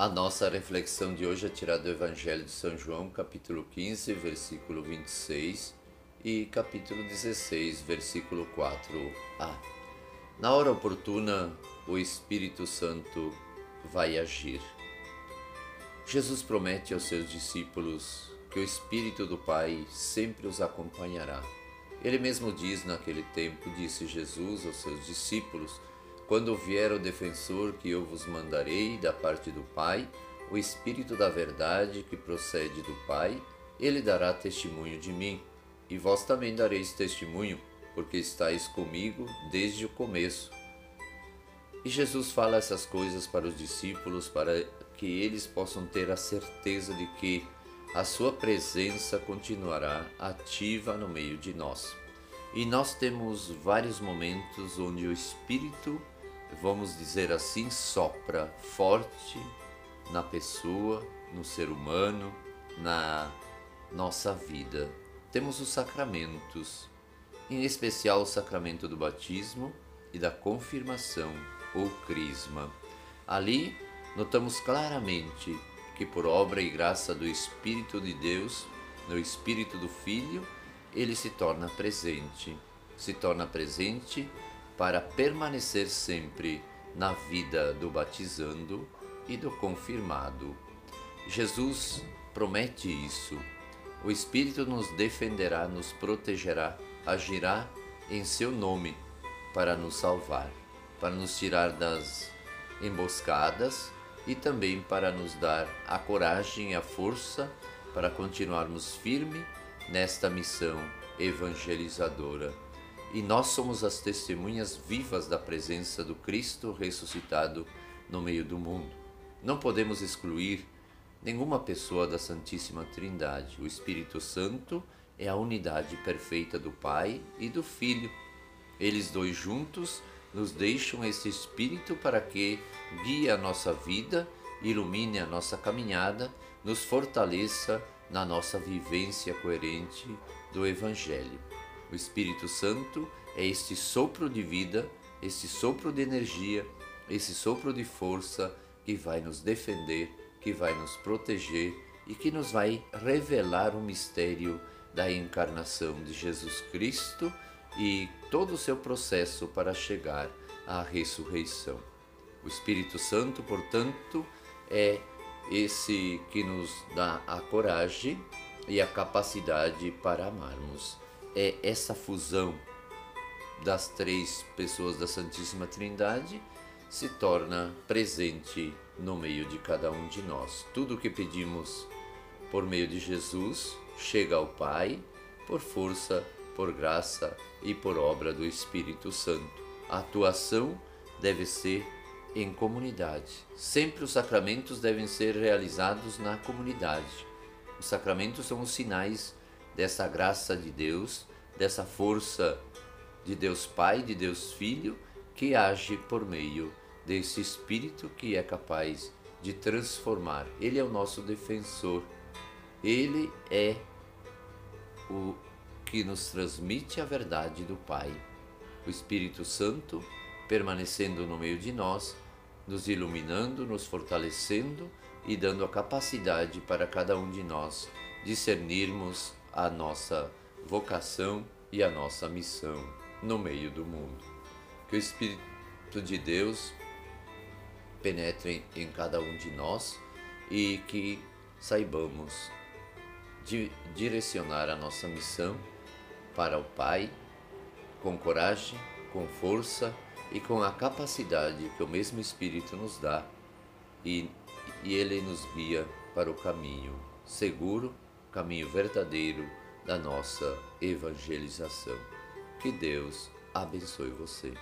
A nossa reflexão de hoje é tirada do Evangelho de São João, capítulo 15, versículo 26 e capítulo 16, versículo 4a. Na hora oportuna, o Espírito Santo vai agir. Jesus promete aos seus discípulos que o Espírito do Pai sempre os acompanhará. Ele mesmo diz naquele tempo, disse Jesus aos seus discípulos, quando vier o defensor que eu vos mandarei da parte do Pai, o Espírito da Verdade que procede do Pai, ele dará testemunho de mim. E vós também dareis testemunho, porque estáis comigo desde o começo. E Jesus fala essas coisas para os discípulos para que eles possam ter a certeza de que a sua presença continuará ativa no meio de nós. E nós temos vários momentos onde o Espírito vamos dizer assim, sopra forte na pessoa, no ser humano, na nossa vida. Temos os sacramentos, em especial o sacramento do batismo e da confirmação ou crisma. Ali notamos claramente que por obra e graça do Espírito de Deus, no Espírito do Filho, ele se torna presente. Se torna presente para permanecer sempre na vida do batizando e do confirmado. Jesus promete isso. O Espírito nos defenderá, nos protegerá, agirá em seu nome para nos salvar, para nos tirar das emboscadas e também para nos dar a coragem e a força para continuarmos firme nesta missão evangelizadora e nós somos as testemunhas vivas da presença do Cristo ressuscitado no meio do mundo. Não podemos excluir nenhuma pessoa da Santíssima Trindade. O Espírito Santo é a unidade perfeita do Pai e do Filho. Eles dois juntos nos deixam esse Espírito para que guie a nossa vida, ilumine a nossa caminhada, nos fortaleça na nossa vivência coerente do Evangelho. O Espírito Santo é este sopro de vida, este sopro de energia, esse sopro de força que vai nos defender, que vai nos proteger e que nos vai revelar o mistério da encarnação de Jesus Cristo e todo o seu processo para chegar à ressurreição. O Espírito Santo, portanto, é esse que nos dá a coragem e a capacidade para amarmos é essa fusão das três pessoas da Santíssima Trindade se torna presente no meio de cada um de nós. Tudo o que pedimos por meio de Jesus chega ao Pai por força, por graça e por obra do Espírito Santo. A atuação deve ser em comunidade. Sempre os sacramentos devem ser realizados na comunidade. Os sacramentos são os sinais dessa graça de Deus, dessa força de Deus Pai, de Deus Filho, que age por meio desse Espírito que é capaz de transformar. Ele é o nosso defensor. Ele é o que nos transmite a verdade do Pai. O Espírito Santo permanecendo no meio de nós, nos iluminando, nos fortalecendo e dando a capacidade para cada um de nós discernirmos a nossa vocação e a nossa missão no meio do mundo. Que o Espírito de Deus penetre em cada um de nós e que saibamos di direcionar a nossa missão para o Pai com coragem, com força e com a capacidade que o mesmo Espírito nos dá e, e ele nos guia para o caminho seguro, caminho verdadeiro da nossa evangelização. Que Deus abençoe você.